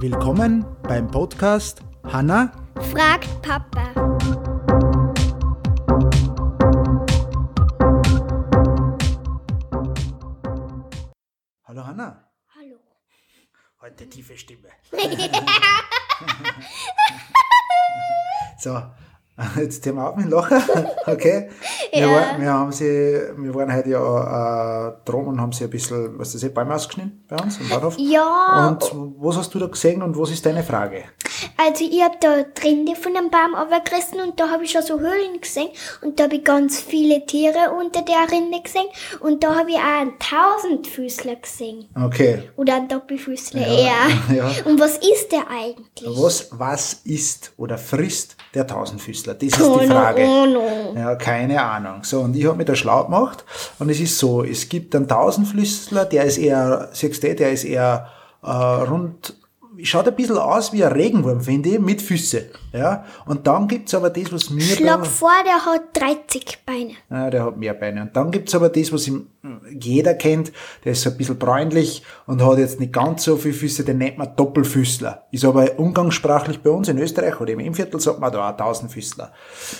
Willkommen beim Podcast Hanna Fragt Papa. Hallo Hanna. Hallo. Heute tiefe Stimme. so, jetzt wir auf mit Lachen. Okay? Wir, Ja. war, wir, haben sie, wir waren heute ja äh, drum und haben sie ein bisschen, was das, Bäume ausgeschnitten bei uns im Bahnhof. Ja, Und was hast du da gesehen und was ist deine Frage? Also ich hab da Rinde von einem Baum runtergerissen und da habe ich schon so Höhlen gesehen und da habe ich ganz viele Tiere unter der Rinde gesehen und da habe ich auch einen Tausendfüßler gesehen. Okay. Oder einen Doppelfüßler Ja, eher. ja. Und was ist der eigentlich? Was, was ist oder frisst der Tausendfüßler? Das ist Oh die Frage. oh no. Ja, keine Ahnung. So, und ich habe mich da schlau gemacht und es ist so, es gibt einen Tausendfüßler, der ist eher, siehst du, der ist eher äh, rund, schaut ein bisschen aus wie ein Regenwurm, finde ich, mit Füße. Ja, und dann gibt's aber das, was mir Schlag da, vor, der hat 30 Beine. ja, der hat mehr Beine. Und dann gibt's aber das, was ihm jeder kennt, der ist so ein bisschen bräunlich und hat jetzt nicht ganz so viele Füße, den nennt man Doppelfüßler. Ist aber umgangssprachlich bei uns in Österreich oder im Innviertel sagt man da auch Tausendfüßler.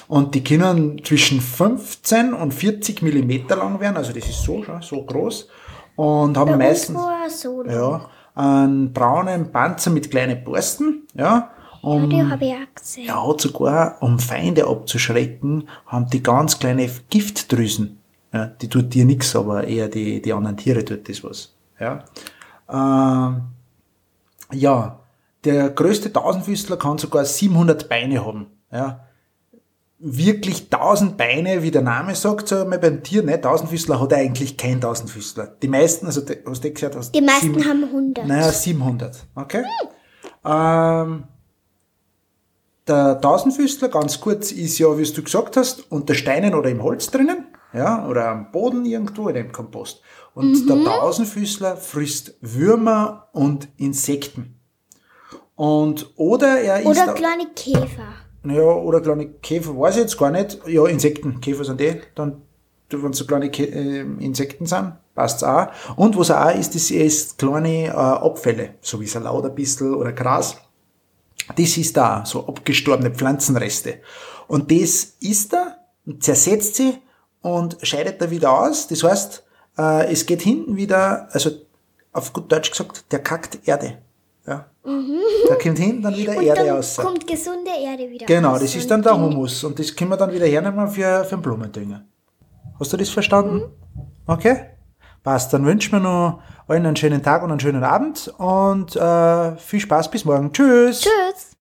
Und die können zwischen 15 und 40 Millimeter lang werden, also das ist so, schon, so groß. Und haben Bei meistens, ja, einen braunen Panzer mit kleinen Borsten, ja. Um, Die habe ich auch gesehen. hat sogar, um Feinde abzuschrecken, haben die ganz kleine Giftdrüsen. Ja, die tut dir nichts, aber eher die, die anderen Tiere tut das was. Ja, ähm, ja der größte Tausendfüßler kann sogar 700 Beine haben. Ja, wirklich 1000 Beine, wie der Name sagt, so mal beim Tier, ne? Tausendfüßler hat er eigentlich kein Tausendfüßler. Die meisten, also die- hast du gesagt, hast Die meisten sieben- haben 100. naja, 700. Okay. Ähm, der Tausendfüßler, ganz kurz, ist ja, wie du gesagt hast, unter Steinen oder im Holz drinnen. Ja, oder am Boden irgendwo oder im Kompost. Und der Tausendfüßler frisst Würmer und Insekten. Und, oder er. Oder auch- kleine Käfer. Ja, oder kleine Käfer, weiß ich jetzt gar nicht. Ja, Insekten, Käfer sind die. Dann, wenn so kleine Kä äh, Insekten sind, passt's auch. Und was auch ist, das ist kleine äh, Abfälle, so wie ein bisschen oder Gras. Das ist da, so abgestorbene Pflanzenreste. Und das er, und zersetzt sie und scheidet er wieder aus. Das heißt, äh, es geht hinten wieder, also auf gut Deutsch gesagt, der kackt Erde. Ja. Da kommt hinten dann wieder Und Erde dann raus. kommt gesunde Erde wieder Genau, das ist dann der Humus und das können wir dann wieder hernehmen für, für den Blumendünger. Hast du das verstanden? Okay? Passt, dann wünschen wir noch allen einen schönen Tag und einen schönen Abend und äh, viel Spaß bis morgen. Tschüss! Tschüss.